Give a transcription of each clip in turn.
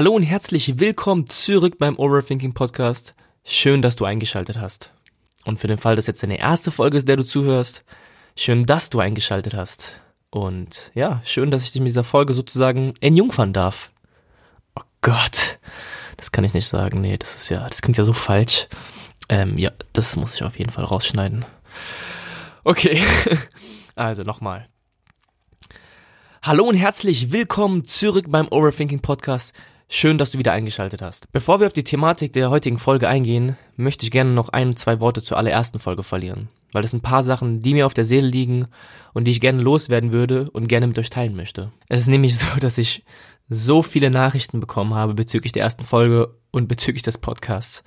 Hallo und herzlich willkommen zurück beim Overthinking Podcast. Schön, dass du eingeschaltet hast. Und für den Fall, dass jetzt deine erste Folge ist, der du zuhörst, schön, dass du eingeschaltet hast. Und ja, schön, dass ich dich mit dieser Folge sozusagen entjungfern darf. Oh Gott, das kann ich nicht sagen. Nee, das ist ja, das klingt ja so falsch. Ähm, ja, das muss ich auf jeden Fall rausschneiden. Okay, also nochmal. Hallo und herzlich willkommen zurück beim Overthinking Podcast. Schön, dass du wieder eingeschaltet hast. Bevor wir auf die Thematik der heutigen Folge eingehen, möchte ich gerne noch ein, zwei Worte zur allerersten Folge verlieren. Weil es ein paar Sachen, die mir auf der Seele liegen und die ich gerne loswerden würde und gerne mit euch teilen möchte. Es ist nämlich so, dass ich so viele Nachrichten bekommen habe bezüglich der ersten Folge und bezüglich des Podcasts.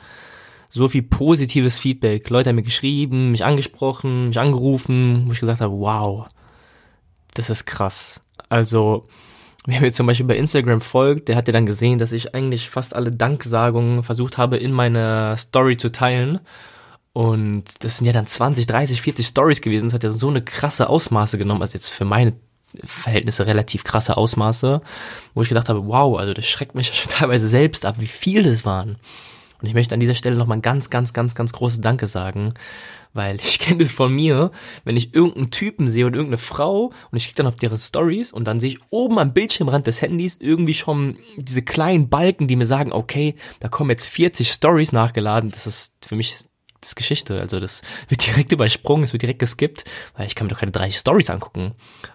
So viel positives Feedback. Leute haben mir geschrieben, mich angesprochen, mich angerufen, wo ich gesagt habe, wow, das ist krass. Also, wer mir zum Beispiel bei Instagram folgt, der hat ja dann gesehen, dass ich eigentlich fast alle Danksagungen versucht habe, in meiner Story zu teilen. Und das sind ja dann 20, 30, 40 Stories gewesen. Das hat ja so eine krasse Ausmaße genommen, also jetzt für meine Verhältnisse relativ krasse Ausmaße, wo ich gedacht habe, wow, also das schreckt mich ja schon teilweise selbst ab, wie viel das waren. Und ich möchte an dieser Stelle nochmal ein ganz, ganz, ganz, ganz großes Danke sagen, weil ich kenne das von mir, wenn ich irgendeinen Typen sehe oder irgendeine Frau und ich klicke dann auf deren Stories und dann sehe ich oben am Bildschirmrand des Handys irgendwie schon diese kleinen Balken, die mir sagen, okay, da kommen jetzt 40 Stories nachgeladen. Das ist für mich das ist Geschichte. Also das wird direkt übersprungen, es wird direkt geskippt, weil ich kann mir doch keine 30 Stories angucken.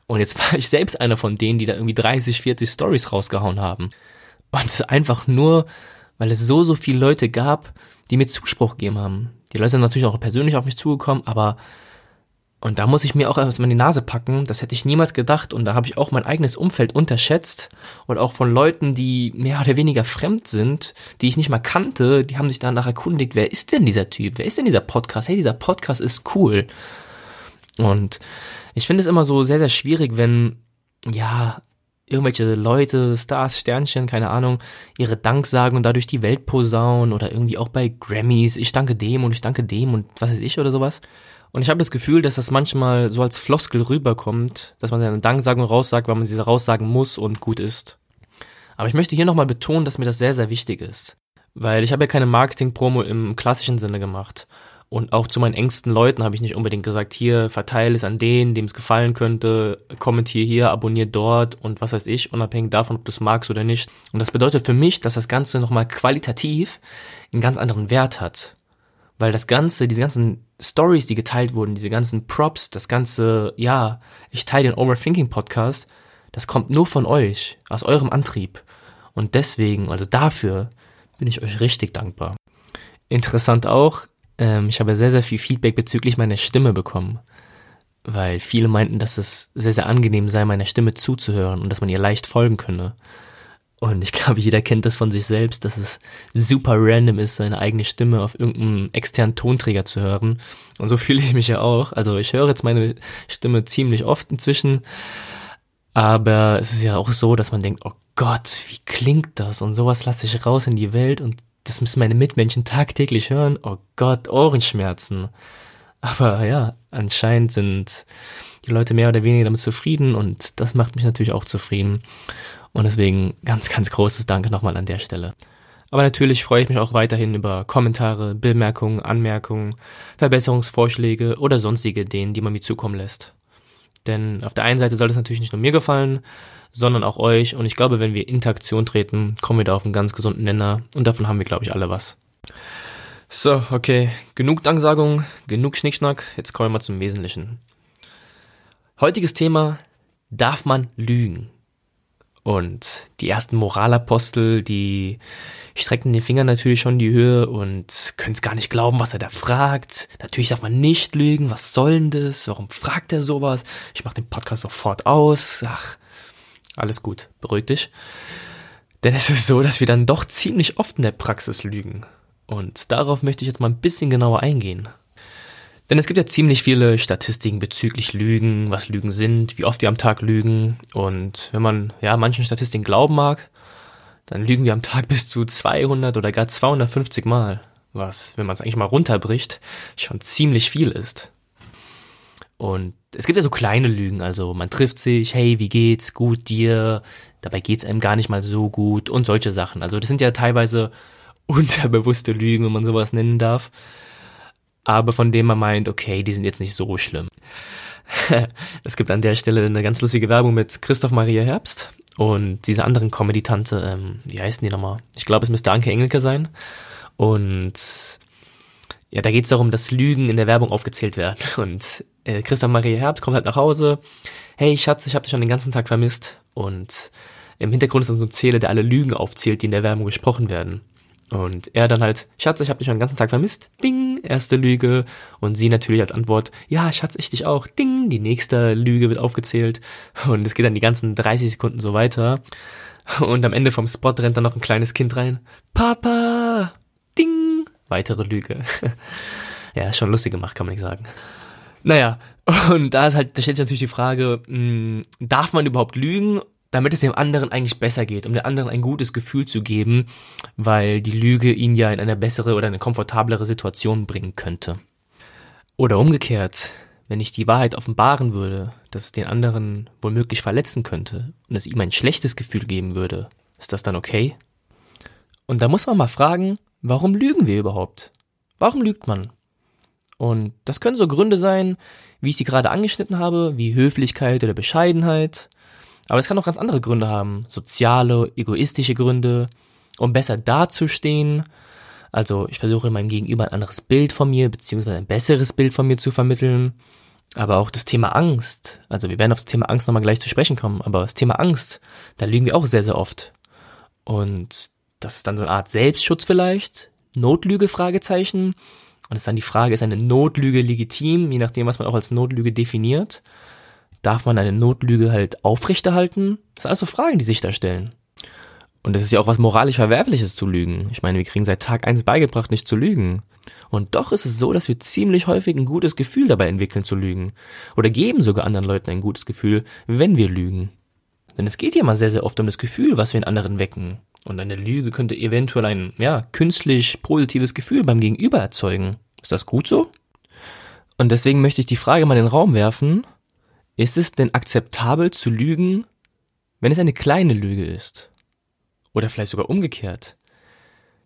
Und jetzt war ich selbst einer von denen, die da irgendwie 30, 40 Stories rausgehauen haben. Und es ist einfach nur, weil es so, so viele Leute gab, die mir Zuspruch gegeben haben. Die Leute sind natürlich auch persönlich auf mich zugekommen, aber und da muss ich mir auch erstmal die Nase packen, das hätte ich niemals gedacht. Und da habe ich auch mein eigenes Umfeld unterschätzt. Und auch von Leuten, die mehr oder weniger fremd sind, die ich nicht mal kannte, die haben sich danach erkundigt, wer ist denn dieser Typ, wer ist denn dieser Podcast, hey, dieser Podcast ist cool. Und ich finde es immer so sehr, sehr schwierig, wenn, ja, irgendwelche Leute, Stars, Sternchen, keine Ahnung, ihre Dank sagen und dadurch die Welt posaunen oder irgendwie auch bei Grammys, ich danke dem und ich danke dem und was weiß ich oder sowas. Und ich habe das Gefühl, dass das manchmal so als Floskel rüberkommt, dass man seine Danksagung raussagt, weil man sie raussagen muss und gut ist. Aber ich möchte hier nochmal betonen, dass mir das sehr, sehr wichtig ist. Weil ich habe ja keine Marketing-Promo im klassischen Sinne gemacht. Und auch zu meinen engsten Leuten habe ich nicht unbedingt gesagt, hier, verteile es an denen, dem es gefallen könnte, kommentiere hier, abonniere dort und was weiß ich, unabhängig davon, ob du es magst oder nicht. Und das bedeutet für mich, dass das Ganze nochmal qualitativ einen ganz anderen Wert hat. Weil das Ganze, diese ganzen Stories, die geteilt wurden, diese ganzen Props, das ganze, ja, ich teile den Overthinking Podcast, das kommt nur von euch, aus eurem Antrieb. Und deswegen, also dafür, bin ich euch richtig dankbar. Interessant auch, ähm, ich habe sehr, sehr viel Feedback bezüglich meiner Stimme bekommen. Weil viele meinten, dass es sehr, sehr angenehm sei, meiner Stimme zuzuhören und dass man ihr leicht folgen könne. Und ich glaube, jeder kennt das von sich selbst, dass es super random ist, seine eigene Stimme auf irgendeinem externen Tonträger zu hören. Und so fühle ich mich ja auch. Also ich höre jetzt meine Stimme ziemlich oft inzwischen. Aber es ist ja auch so, dass man denkt, oh Gott, wie klingt das? Und sowas lasse ich raus in die Welt und das müssen meine Mitmenschen tagtäglich hören. Oh Gott, Ohrenschmerzen. Aber ja, anscheinend sind die Leute mehr oder weniger damit zufrieden und das macht mich natürlich auch zufrieden. Und deswegen ganz, ganz großes Danke nochmal an der Stelle. Aber natürlich freue ich mich auch weiterhin über Kommentare, Bemerkungen, Anmerkungen, Verbesserungsvorschläge oder sonstige Ideen, die man mir zukommen lässt. Denn auf der einen Seite soll es natürlich nicht nur mir gefallen, sondern auch euch. Und ich glaube, wenn wir in Interaktion treten, kommen wir da auf einen ganz gesunden Nenner. Und davon haben wir, glaube ich, alle was. So, okay. Genug Danksagung, genug Schnickschnack. Jetzt kommen wir mal zum Wesentlichen. Heutiges Thema, darf man lügen? Und die ersten Moralapostel, die strecken den Finger natürlich schon in die Höhe und können es gar nicht glauben, was er da fragt. Natürlich darf man nicht lügen. Was soll denn das? Warum fragt er sowas? Ich mache den Podcast sofort aus. Ach, alles gut, beruhig dich. Denn es ist so, dass wir dann doch ziemlich oft in der Praxis lügen. Und darauf möchte ich jetzt mal ein bisschen genauer eingehen. Denn es gibt ja ziemlich viele Statistiken bezüglich Lügen, was Lügen sind, wie oft wir am Tag lügen. Und wenn man ja manchen Statistiken glauben mag, dann lügen wir am Tag bis zu 200 oder gar 250 Mal. Was, wenn man es eigentlich mal runterbricht, schon ziemlich viel ist. Und es gibt ja so kleine Lügen, also man trifft sich, hey, wie geht's, gut dir, dabei geht's einem gar nicht mal so gut und solche Sachen. Also das sind ja teilweise unterbewusste Lügen, wenn man sowas nennen darf, aber von denen man meint, okay, die sind jetzt nicht so schlimm. es gibt an der Stelle eine ganz lustige Werbung mit Christoph Maria Herbst und dieser anderen Comedy-Tante, ähm, wie heißen die nochmal? Ich glaube, es müsste Anke Engelke sein. Und ja, da geht es darum, dass Lügen in der Werbung aufgezählt werden. Und äh, Christoph Maria Herbst kommt halt nach Hause. Hey Schatz, ich habe dich schon den ganzen Tag vermisst. Und im Hintergrund ist dann so ein Zähler, der alle Lügen aufzählt, die in der Werbung gesprochen werden. Und er dann halt, Schatz, ich habe dich schon den ganzen Tag vermisst. Ding, erste Lüge. Und sie natürlich als Antwort, ja, Schatz, ich dich auch. Ding, die nächste Lüge wird aufgezählt. Und es geht dann die ganzen 30 Sekunden so weiter. Und am Ende vom Spot rennt dann noch ein kleines Kind rein. Papa! Ding! Weitere Lüge. ja, ist schon lustig gemacht, kann man nicht sagen. Naja, und da ist halt, da stellt sich natürlich die Frage, mh, hm, darf man überhaupt lügen damit es dem anderen eigentlich besser geht, um dem anderen ein gutes Gefühl zu geben, weil die Lüge ihn ja in eine bessere oder eine komfortablere Situation bringen könnte. Oder umgekehrt, wenn ich die Wahrheit offenbaren würde, dass es den anderen womöglich verletzen könnte und es ihm ein schlechtes Gefühl geben würde, ist das dann okay? Und da muss man mal fragen, warum lügen wir überhaupt? Warum lügt man? Und das können so Gründe sein, wie ich sie gerade angeschnitten habe, wie Höflichkeit oder Bescheidenheit, aber es kann auch ganz andere Gründe haben. Soziale, egoistische Gründe, um besser dazustehen. Also ich versuche meinem Gegenüber ein anderes Bild von mir, beziehungsweise ein besseres Bild von mir zu vermitteln. Aber auch das Thema Angst. Also wir werden auf das Thema Angst nochmal gleich zu sprechen kommen. Aber das Thema Angst, da lügen wir auch sehr, sehr oft. Und das ist dann so eine Art Selbstschutz vielleicht. Notlüge, Fragezeichen. Und es ist dann die Frage, ist eine Notlüge legitim, je nachdem, was man auch als Notlüge definiert. Darf man eine Notlüge halt aufrechterhalten? Das sind alles so Fragen, die sich da stellen. Und es ist ja auch was moralisch Verwerfliches zu lügen. Ich meine, wir kriegen seit Tag eins beigebracht, nicht zu lügen. Und doch ist es so, dass wir ziemlich häufig ein gutes Gefühl dabei entwickeln zu lügen. Oder geben sogar anderen Leuten ein gutes Gefühl, wenn wir lügen. Denn es geht ja mal sehr, sehr oft um das Gefühl, was wir in anderen wecken. Und eine Lüge könnte eventuell ein, ja, künstlich positives Gefühl beim Gegenüber erzeugen. Ist das gut so? Und deswegen möchte ich die Frage mal in den Raum werfen, ist es denn akzeptabel zu lügen, wenn es eine kleine Lüge ist? Oder vielleicht sogar umgekehrt.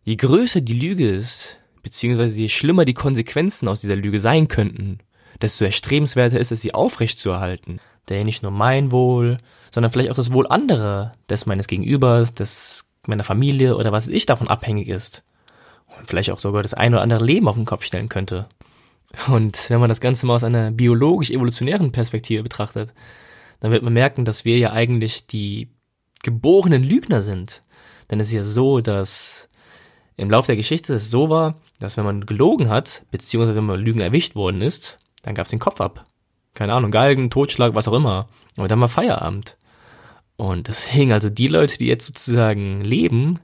Je größer die Lüge ist, beziehungsweise je schlimmer die Konsequenzen aus dieser Lüge sein könnten, desto erstrebenswerter ist es, sie aufrechtzuerhalten. Ja nicht nur mein Wohl, sondern vielleicht auch das Wohl anderer, des meines Gegenübers, des meiner Familie oder was ich davon abhängig ist. Und vielleicht auch sogar das ein oder andere Leben auf den Kopf stellen könnte. Und wenn man das Ganze mal aus einer biologisch-evolutionären Perspektive betrachtet, dann wird man merken, dass wir ja eigentlich die geborenen Lügner sind. Denn es ist ja so, dass im Laufe der Geschichte es so war, dass wenn man gelogen hat, beziehungsweise wenn man Lügen erwischt worden ist, dann gab es den Kopf ab. Keine Ahnung, Galgen, Totschlag, was auch immer. Aber dann war Feierabend. Und deswegen, also die Leute, die jetzt sozusagen leben,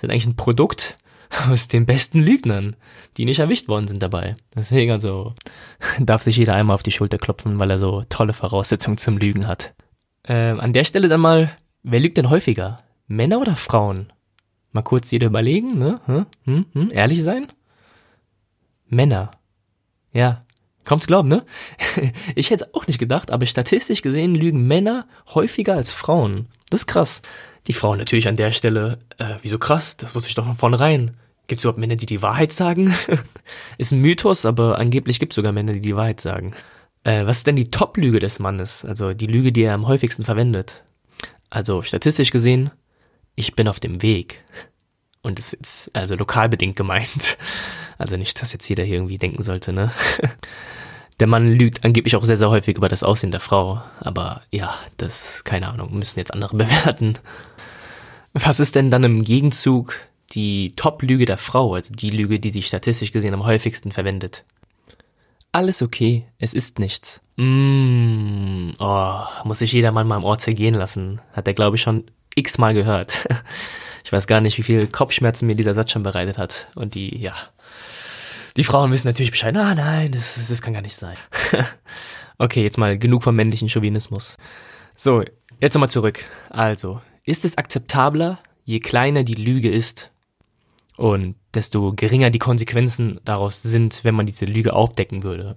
sind eigentlich ein Produkt aus den besten Lügnern, die nicht erwischt worden sind dabei. Deswegen also darf sich jeder einmal auf die Schulter klopfen, weil er so tolle Voraussetzungen zum Lügen hat. Ähm, an der Stelle dann mal, wer lügt denn häufiger? Männer oder Frauen? Mal kurz jeder überlegen, ne? Hm, hm, hm, ehrlich sein? Männer. Ja, zu glauben, ne? Ich hätte auch nicht gedacht, aber statistisch gesehen lügen Männer häufiger als Frauen. Das ist krass. Die Frauen natürlich an der Stelle, äh, wieso krass? Das wusste ich doch von vornherein. Gibt es überhaupt Männer, die die Wahrheit sagen? ist ein Mythos, aber angeblich gibt es sogar Männer, die die Wahrheit sagen. Äh, was ist denn die Top-Lüge des Mannes? Also die Lüge, die er am häufigsten verwendet? Also statistisch gesehen, ich bin auf dem Weg. Und das ist also lokal bedingt gemeint. Also nicht, dass jetzt jeder hier irgendwie denken sollte, ne? Der Mann lügt angeblich auch sehr, sehr häufig über das Aussehen der Frau. Aber ja, das, keine Ahnung, müssen jetzt andere bewerten. Was ist denn dann im Gegenzug die Top-Lüge der Frau, also die Lüge, die sich statistisch gesehen am häufigsten verwendet? Alles okay, es ist nichts. Mm, oh, muss sich jeder Mann mal im Ohr zergehen lassen. Hat er, glaube ich, schon x-mal gehört. Ich weiß gar nicht, wie viel Kopfschmerzen mir dieser Satz schon bereitet hat. Und die, ja, die Frauen wissen natürlich Bescheid. Ah, nein, das, das kann gar nicht sein. okay, jetzt mal genug vom männlichen Chauvinismus. So, jetzt nochmal zurück. Also, ist es akzeptabler, je kleiner die Lüge ist und desto geringer die Konsequenzen daraus sind, wenn man diese Lüge aufdecken würde?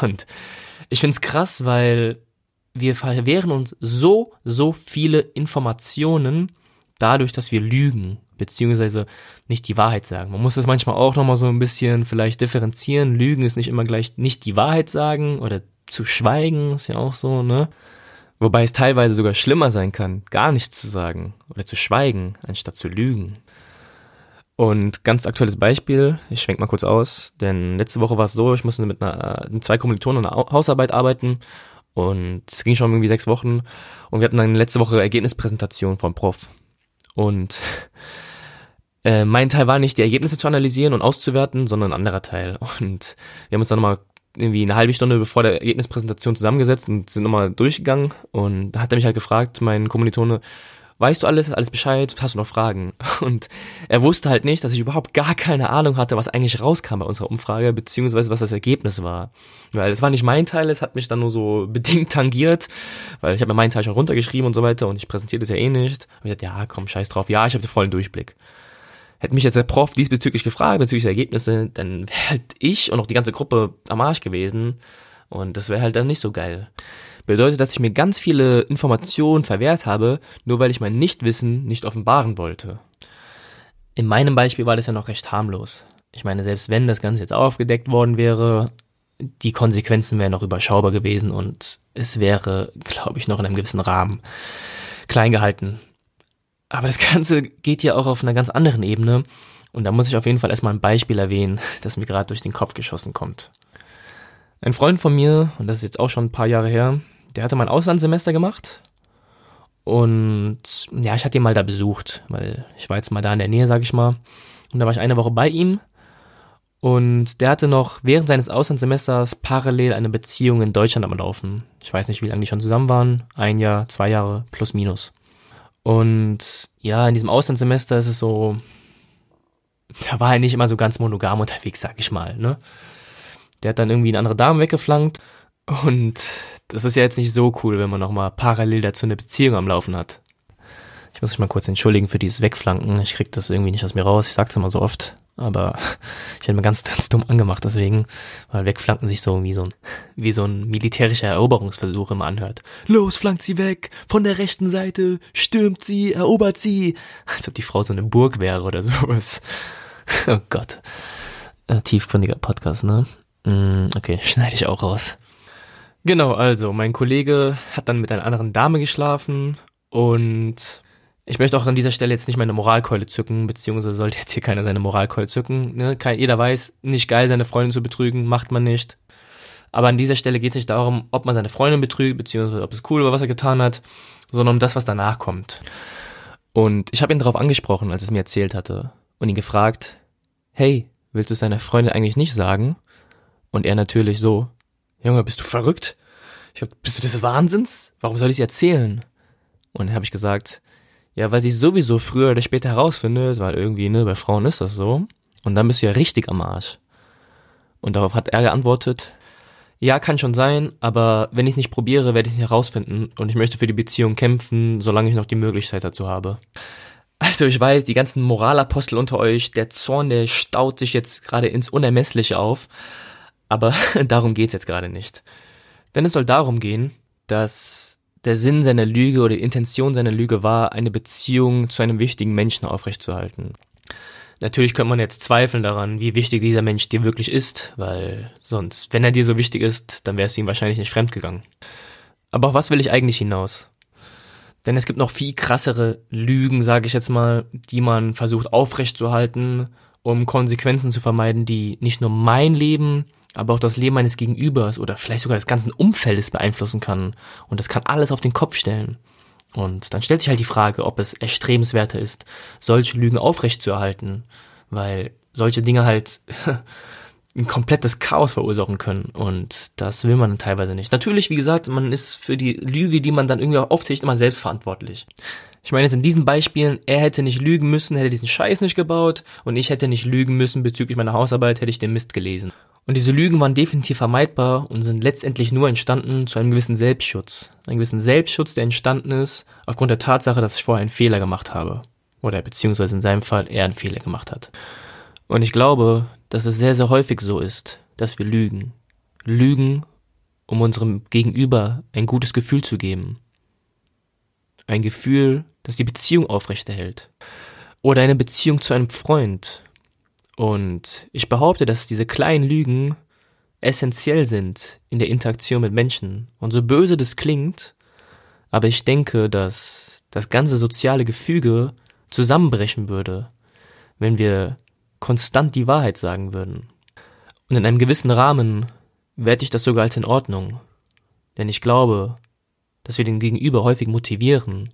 Und ich find's krass, weil wir verwehren uns so, so viele Informationen dadurch, dass wir lügen, beziehungsweise nicht die Wahrheit sagen. Man muss das manchmal auch nochmal so ein bisschen vielleicht differenzieren. Lügen ist nicht immer gleich nicht die Wahrheit sagen oder zu schweigen, ist ja auch so, ne? Wobei es teilweise sogar schlimmer sein kann, gar nichts zu sagen oder zu schweigen, anstatt zu lügen. Und ganz aktuelles Beispiel, ich schwenk mal kurz aus, denn letzte Woche war es so, ich musste mit, einer, mit zwei Kommilitonen eine Hausarbeit arbeiten und es ging schon irgendwie sechs Wochen und wir hatten dann letzte Woche Ergebnispräsentation vom Prof. Und äh, mein Teil war nicht, die Ergebnisse zu analysieren und auszuwerten, sondern ein anderer Teil. Und wir haben uns dann nochmal irgendwie eine halbe Stunde bevor der Ergebnispräsentation zusammengesetzt und sind nochmal durchgegangen. Und da hat er mich halt gefragt, mein Kommilitone, weißt du alles, alles Bescheid, hast du noch Fragen? Und er wusste halt nicht, dass ich überhaupt gar keine Ahnung hatte, was eigentlich rauskam bei unserer Umfrage, beziehungsweise was das Ergebnis war. Weil es war nicht mein Teil, es hat mich dann nur so bedingt tangiert, weil ich habe mir meinen Teil schon runtergeschrieben und so weiter und ich präsentiere das ja eh nicht. Und ich dachte, ja, komm, scheiß drauf, ja, ich habe den vollen Durchblick. Hätte mich jetzt der Prof diesbezüglich gefragt, bezüglich der Ergebnisse, dann wäre halt ich und auch die ganze Gruppe am Arsch gewesen. Und das wäre halt dann nicht so geil. Bedeutet, dass ich mir ganz viele Informationen verwehrt habe, nur weil ich mein Nichtwissen nicht offenbaren wollte. In meinem Beispiel war das ja noch recht harmlos. Ich meine, selbst wenn das Ganze jetzt aufgedeckt worden wäre, die Konsequenzen wären noch überschaubar gewesen und es wäre, glaube ich, noch in einem gewissen Rahmen klein gehalten. Aber das Ganze geht ja auch auf einer ganz anderen Ebene. Und da muss ich auf jeden Fall erstmal ein Beispiel erwähnen, das mir gerade durch den Kopf geschossen kommt. Ein Freund von mir, und das ist jetzt auch schon ein paar Jahre her, der hatte mein Auslandssemester gemacht. Und ja, ich hatte ihn mal da besucht, weil ich war jetzt mal da in der Nähe, sag ich mal. Und da war ich eine Woche bei ihm. Und der hatte noch während seines Auslandssemesters parallel eine Beziehung in Deutschland am Laufen. Ich weiß nicht, wie lange die schon zusammen waren. Ein Jahr, zwei Jahre, plus minus. Und ja, in diesem Auslandssemester ist es so, da war er nicht immer so ganz monogam unterwegs, sag ich mal, ne? Der hat dann irgendwie eine andere Dame weggeflankt und das ist ja jetzt nicht so cool, wenn man nochmal parallel dazu eine Beziehung am Laufen hat. Ich muss mich mal kurz entschuldigen für dieses Wegflanken. Ich krieg das irgendwie nicht aus mir raus. Ich sag's immer so oft. Aber ich hätte mir ganz, ganz dumm angemacht deswegen, weil Wegflanken sich so wie so ein, wie so ein militärischer Eroberungsversuch immer anhört. Los, flankt sie weg! Von der rechten Seite! Stürmt sie! Erobert sie! Als ob die Frau so eine Burg wäre oder sowas. Oh Gott. Äh, tiefgründiger Podcast, ne? Mm, okay, schneide ich auch raus. Genau, also, mein Kollege hat dann mit einer anderen Dame geschlafen und ich möchte auch an dieser Stelle jetzt nicht meine Moralkeule zücken, beziehungsweise sollte jetzt hier keiner seine Moralkeule zücken. Ne? Kein, jeder weiß, nicht geil, seine Freundin zu betrügen, macht man nicht. Aber an dieser Stelle geht es nicht darum, ob man seine Freundin betrügt, beziehungsweise ob es cool war, was er getan hat, sondern um das, was danach kommt. Und ich habe ihn darauf angesprochen, als er es mir erzählt hatte, und ihn gefragt, hey, willst du es deiner Freundin eigentlich nicht sagen? Und er natürlich so, Junge, bist du verrückt? Ich hab, bist du des Wahnsinns? Warum soll ich es erzählen? Und dann habe ich gesagt, ja, weil sie sowieso früher oder später herausfindet, weil irgendwie, ne, bei Frauen ist das so. Und dann bist du ja richtig am Arsch. Und darauf hat er geantwortet, ja, kann schon sein, aber wenn ich es nicht probiere, werde ich es nicht herausfinden und ich möchte für die Beziehung kämpfen, solange ich noch die Möglichkeit dazu habe. Also ich weiß, die ganzen Moralapostel unter euch, der Zorn, der staut sich jetzt gerade ins Unermessliche auf, aber darum geht's jetzt gerade nicht. Denn es soll darum gehen, dass der Sinn seiner Lüge oder die Intention seiner Lüge war, eine Beziehung zu einem wichtigen Menschen aufrechtzuerhalten. Natürlich könnte man jetzt zweifeln daran, wie wichtig dieser Mensch dir wirklich ist, weil sonst, wenn er dir so wichtig ist, dann wärst du ihm wahrscheinlich nicht fremdgegangen. Aber auf was will ich eigentlich hinaus? Denn es gibt noch viel krassere Lügen, sage ich jetzt mal, die man versucht aufrechtzuerhalten, um Konsequenzen zu vermeiden, die nicht nur mein Leben, aber auch das Leben meines Gegenübers oder vielleicht sogar des ganzen Umfeldes beeinflussen kann. Und das kann alles auf den Kopf stellen. Und dann stellt sich halt die Frage, ob es erstrebenswerter ist, solche Lügen aufrechtzuerhalten, weil solche Dinge halt ein komplettes Chaos verursachen können und das will man teilweise nicht. Natürlich, wie gesagt, man ist für die Lüge, die man dann irgendwie auftischt, immer selbst verantwortlich. Ich meine jetzt in diesen Beispielen, er hätte nicht lügen müssen, hätte diesen Scheiß nicht gebaut und ich hätte nicht lügen müssen bezüglich meiner Hausarbeit, hätte ich den Mist gelesen. Und diese Lügen waren definitiv vermeidbar und sind letztendlich nur entstanden zu einem gewissen Selbstschutz. Einen gewissen Selbstschutz, der entstanden ist aufgrund der Tatsache, dass ich vorher einen Fehler gemacht habe. Oder beziehungsweise in seinem Fall er einen Fehler gemacht hat. Und ich glaube, dass es sehr, sehr häufig so ist, dass wir lügen. Lügen, um unserem Gegenüber ein gutes Gefühl zu geben. Ein Gefühl, das die Beziehung aufrechterhält. Oder eine Beziehung zu einem Freund. Und ich behaupte, dass diese kleinen Lügen essentiell sind in der Interaktion mit Menschen. Und so böse das klingt, aber ich denke, dass das ganze soziale Gefüge zusammenbrechen würde, wenn wir konstant die Wahrheit sagen würden. Und in einem gewissen Rahmen werte ich das sogar als in Ordnung. Denn ich glaube, dass wir den Gegenüber häufig motivieren,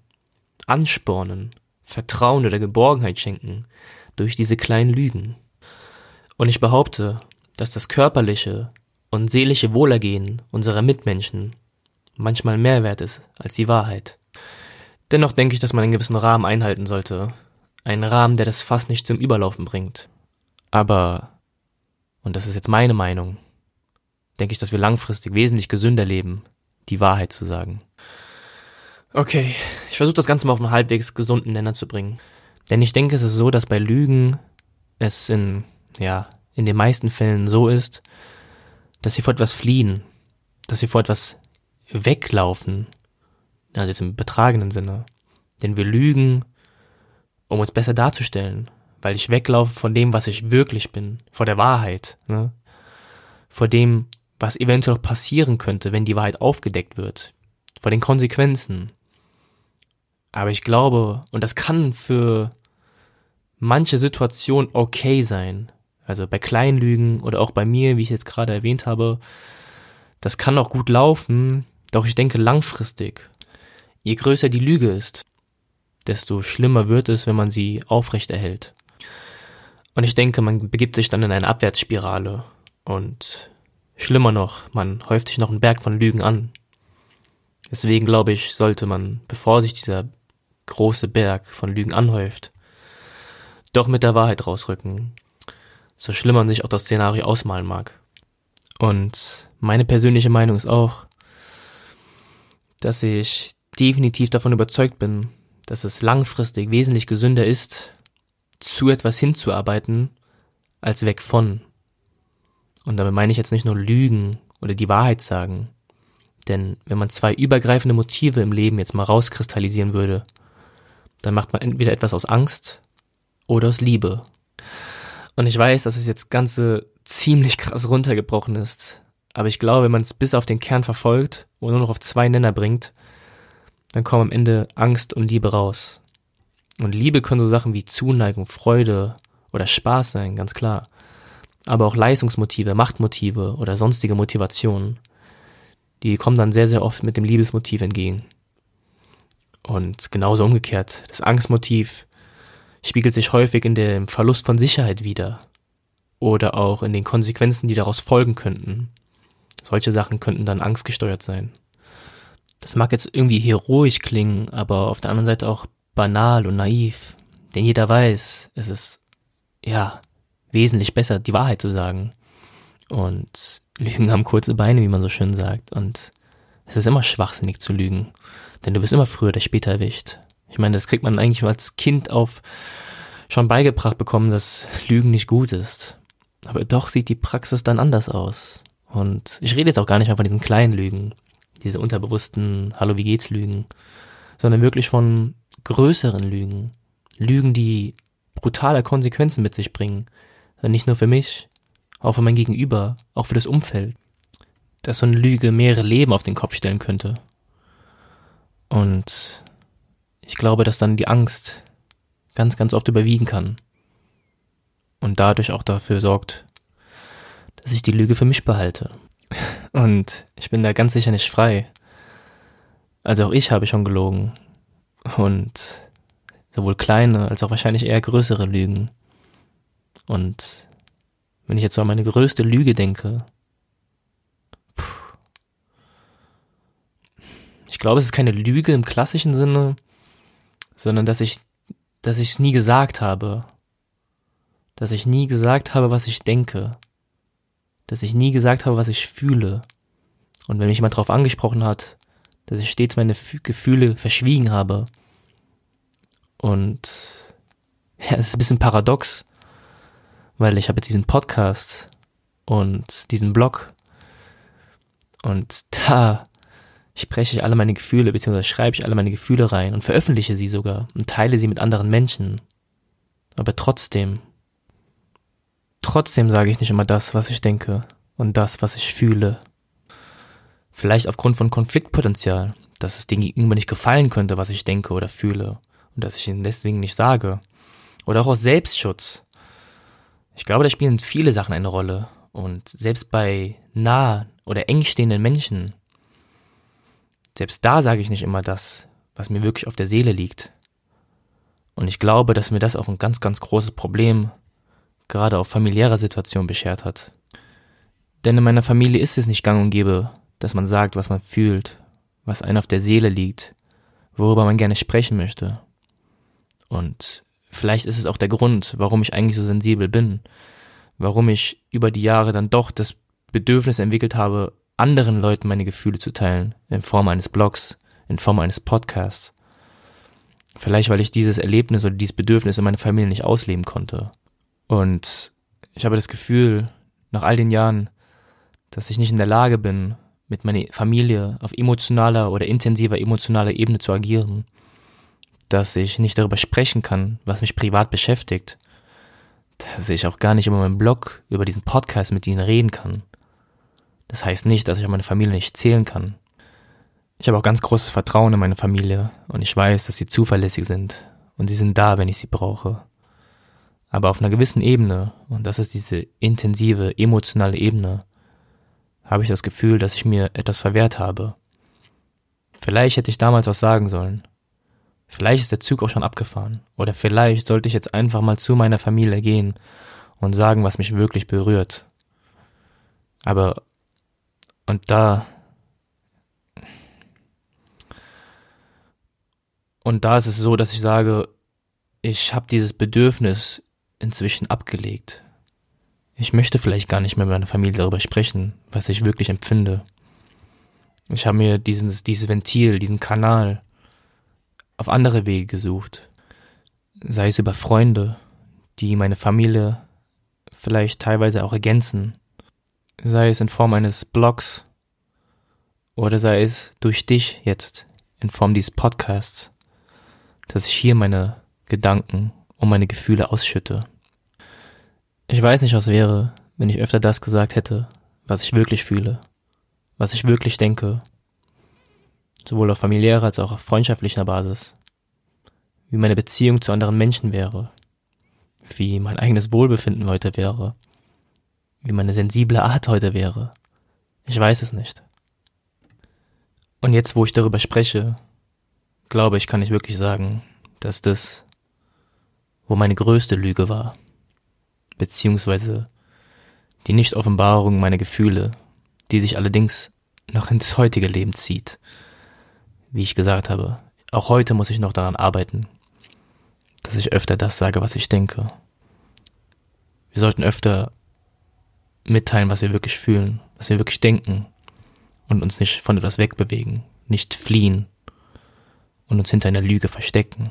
anspornen, Vertrauen oder Geborgenheit schenken durch diese kleinen Lügen. Und ich behaupte, dass das körperliche und seelische Wohlergehen unserer Mitmenschen manchmal mehr wert ist als die Wahrheit. Dennoch denke ich, dass man einen gewissen Rahmen einhalten sollte. Einen Rahmen, der das Fass nicht zum Überlaufen bringt. Aber, und das ist jetzt meine Meinung, denke ich, dass wir langfristig wesentlich gesünder leben, die Wahrheit zu sagen. Okay, ich versuche das Ganze mal auf einen halbwegs gesunden Nenner zu bringen. Denn ich denke, es ist so, dass bei Lügen es in, ja, in den meisten Fällen so ist, dass sie vor etwas fliehen, dass sie vor etwas weglaufen, also jetzt im betragenen Sinne. Denn wir lügen, um uns besser darzustellen, weil ich weglaufe von dem, was ich wirklich bin, vor der Wahrheit, ne? vor dem, was eventuell passieren könnte, wenn die Wahrheit aufgedeckt wird, vor den Konsequenzen. Aber ich glaube, und das kann für manche Situation okay sein, also bei kleinen Lügen oder auch bei mir, wie ich jetzt gerade erwähnt habe, das kann auch gut laufen, doch ich denke langfristig, je größer die Lüge ist, desto schlimmer wird es, wenn man sie aufrechterhält. Und ich denke, man begibt sich dann in eine Abwärtsspirale und schlimmer noch, man häuft sich noch einen Berg von Lügen an. Deswegen glaube ich, sollte man, bevor sich dieser große Berg von Lügen anhäuft, doch mit der Wahrheit rausrücken, so schlimm man sich auch das Szenario ausmalen mag. Und meine persönliche Meinung ist auch, dass ich definitiv davon überzeugt bin, dass es langfristig wesentlich gesünder ist, zu etwas hinzuarbeiten, als weg von. Und damit meine ich jetzt nicht nur Lügen oder die Wahrheit sagen. Denn wenn man zwei übergreifende Motive im Leben jetzt mal rauskristallisieren würde, dann macht man entweder etwas aus Angst oder aus Liebe. Und ich weiß, dass es jetzt Ganze ziemlich krass runtergebrochen ist. Aber ich glaube, wenn man es bis auf den Kern verfolgt und nur noch auf zwei Nenner bringt, dann kommen am Ende Angst und Liebe raus. Und Liebe können so Sachen wie Zuneigung, Freude oder Spaß sein, ganz klar. Aber auch Leistungsmotive, Machtmotive oder sonstige Motivationen, die kommen dann sehr, sehr oft mit dem Liebesmotiv entgegen. Und genauso umgekehrt, das Angstmotiv spiegelt sich häufig in dem Verlust von Sicherheit wider oder auch in den Konsequenzen, die daraus folgen könnten. Solche Sachen könnten dann angstgesteuert sein. Das mag jetzt irgendwie heroisch klingen, aber auf der anderen Seite auch banal und naiv. Denn jeder weiß, es ist, ja, wesentlich besser, die Wahrheit zu sagen. Und Lügen haben kurze Beine, wie man so schön sagt. Und es ist immer schwachsinnig zu lügen. Denn du bist immer früher oder später erwischt. Ich meine, das kriegt man eigentlich als Kind auf schon beigebracht bekommen, dass Lügen nicht gut ist. Aber doch sieht die Praxis dann anders aus. Und ich rede jetzt auch gar nicht mehr von diesen kleinen Lügen, diese unterbewussten Hallo, wie geht's Lügen, sondern wirklich von größeren Lügen. Lügen, die brutale Konsequenzen mit sich bringen. Nicht nur für mich, auch für mein Gegenüber, auch für das Umfeld. Dass so eine Lüge mehrere Leben auf den Kopf stellen könnte. Und ich glaube, dass dann die Angst ganz, ganz oft überwiegen kann. Und dadurch auch dafür sorgt, dass ich die Lüge für mich behalte. Und ich bin da ganz sicher nicht frei. Also auch ich habe schon gelogen. Und sowohl kleine als auch wahrscheinlich eher größere Lügen. Und wenn ich jetzt so an meine größte Lüge denke, ich glaube, es ist keine Lüge im klassischen Sinne, sondern dass ich, dass ich es nie gesagt habe. Dass ich nie gesagt habe, was ich denke. Dass ich nie gesagt habe, was ich fühle. Und wenn mich jemand darauf angesprochen hat, dass ich stets meine Gefühle verschwiegen habe. Und ja, es ist ein bisschen paradox, weil ich habe jetzt diesen Podcast und diesen Blog Und da spreche ich alle meine Gefühle, beziehungsweise schreibe ich alle meine Gefühle rein und veröffentliche sie sogar und teile sie mit anderen Menschen. Aber trotzdem, trotzdem sage ich nicht immer das, was ich denke und das, was ich fühle. Vielleicht aufgrund von Konfliktpotenzial, dass es dem Gegenüber nicht gefallen könnte, was ich denke oder fühle und dass ich ihn deswegen nicht sage. Oder auch aus Selbstschutz. Ich glaube, da spielen viele Sachen eine Rolle. Und selbst bei nah oder eng stehenden Menschen selbst da sage ich nicht immer das, was mir wirklich auf der Seele liegt. Und ich glaube, dass mir das auch ein ganz, ganz großes Problem gerade auf familiärer Situation beschert hat. Denn in meiner Familie ist es nicht gang und gäbe, dass man sagt, was man fühlt, was einem auf der Seele liegt, worüber man gerne sprechen möchte. Und vielleicht ist es auch der Grund, warum ich eigentlich so sensibel bin, warum ich über die Jahre dann doch das Bedürfnis entwickelt habe, anderen Leuten meine Gefühle zu teilen, in Form eines Blogs, in Form eines Podcasts. Vielleicht, weil ich dieses Erlebnis oder dieses Bedürfnis in meiner Familie nicht ausleben konnte. Und ich habe das Gefühl, nach all den Jahren, dass ich nicht in der Lage bin, mit meiner Familie auf emotionaler oder intensiver emotionaler Ebene zu agieren. Dass ich nicht darüber sprechen kann, was mich privat beschäftigt. Dass ich auch gar nicht über meinen Blog, über diesen Podcast mit ihnen reden kann. Das heißt nicht, dass ich auf meine Familie nicht zählen kann. Ich habe auch ganz großes Vertrauen in meine Familie und ich weiß, dass sie zuverlässig sind und sie sind da, wenn ich sie brauche. Aber auf einer gewissen Ebene, und das ist diese intensive, emotionale Ebene, habe ich das Gefühl, dass ich mir etwas verwehrt habe. Vielleicht hätte ich damals was sagen sollen. Vielleicht ist der Zug auch schon abgefahren. Oder vielleicht sollte ich jetzt einfach mal zu meiner Familie gehen und sagen, was mich wirklich berührt. Aber und da und da ist es so, dass ich sage, ich habe dieses Bedürfnis inzwischen abgelegt. Ich möchte vielleicht gar nicht mehr mit meiner Familie darüber sprechen, was ich wirklich empfinde. Ich habe mir dieses, dieses Ventil, diesen Kanal auf andere Wege gesucht. Sei es über Freunde, die meine Familie vielleicht teilweise auch ergänzen sei es in Form eines Blogs oder sei es durch dich jetzt in Form dieses Podcasts, dass ich hier meine Gedanken und meine Gefühle ausschütte. Ich weiß nicht, was wäre, wenn ich öfter das gesagt hätte, was ich wirklich fühle, was ich wirklich denke, sowohl auf familiärer als auch auf freundschaftlicher Basis, wie meine Beziehung zu anderen Menschen wäre, wie mein eigenes Wohlbefinden heute wäre, wie meine sensible Art heute wäre. Ich weiß es nicht. Und jetzt, wo ich darüber spreche, glaube ich, kann ich wirklich sagen, dass das, wo meine größte Lüge war, beziehungsweise die Nichtoffenbarung meiner Gefühle, die sich allerdings noch ins heutige Leben zieht. Wie ich gesagt habe, auch heute muss ich noch daran arbeiten, dass ich öfter das sage, was ich denke. Wir sollten öfter mitteilen, was wir wirklich fühlen, was wir wirklich denken und uns nicht von etwas wegbewegen, nicht fliehen und uns hinter einer Lüge verstecken.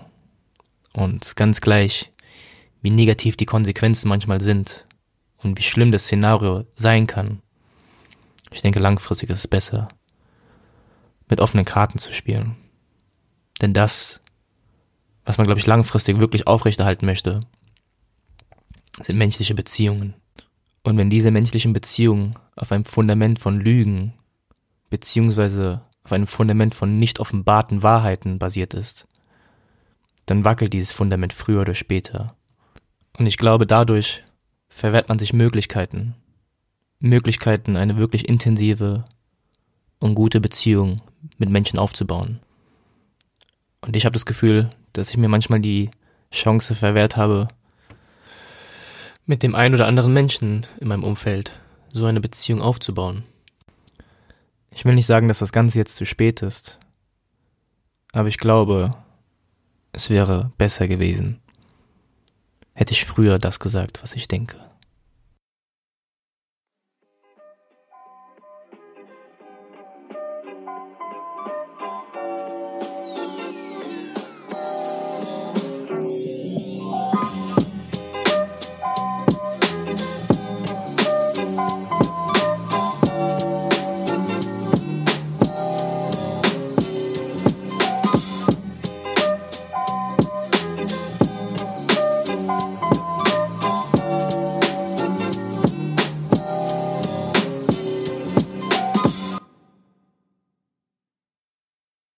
Und ganz gleich, wie negativ die Konsequenzen manchmal sind und wie schlimm das Szenario sein kann. Ich denke, langfristig ist es besser, mit offenen Karten zu spielen. Denn das, was man, glaube ich, langfristig wirklich aufrechterhalten möchte, sind menschliche Beziehungen. Und wenn diese menschlichen Beziehungen auf einem Fundament von Lügen beziehungsweise auf einem Fundament von nicht offenbarten Wahrheiten basiert ist, dann wackelt dieses Fundament früher oder später. Und ich glaube, dadurch verwehrt man sich Möglichkeiten. Möglichkeiten, eine wirklich intensive und gute Beziehung mit Menschen aufzubauen. Und ich habe das Gefühl, dass ich mir manchmal die Chance verwehrt habe, mit dem einen oder anderen Menschen in meinem Umfeld so eine Beziehung aufzubauen. Ich will nicht sagen, dass das Ganze jetzt zu spät ist, aber ich glaube, es wäre besser gewesen, hätte ich früher das gesagt, was ich denke.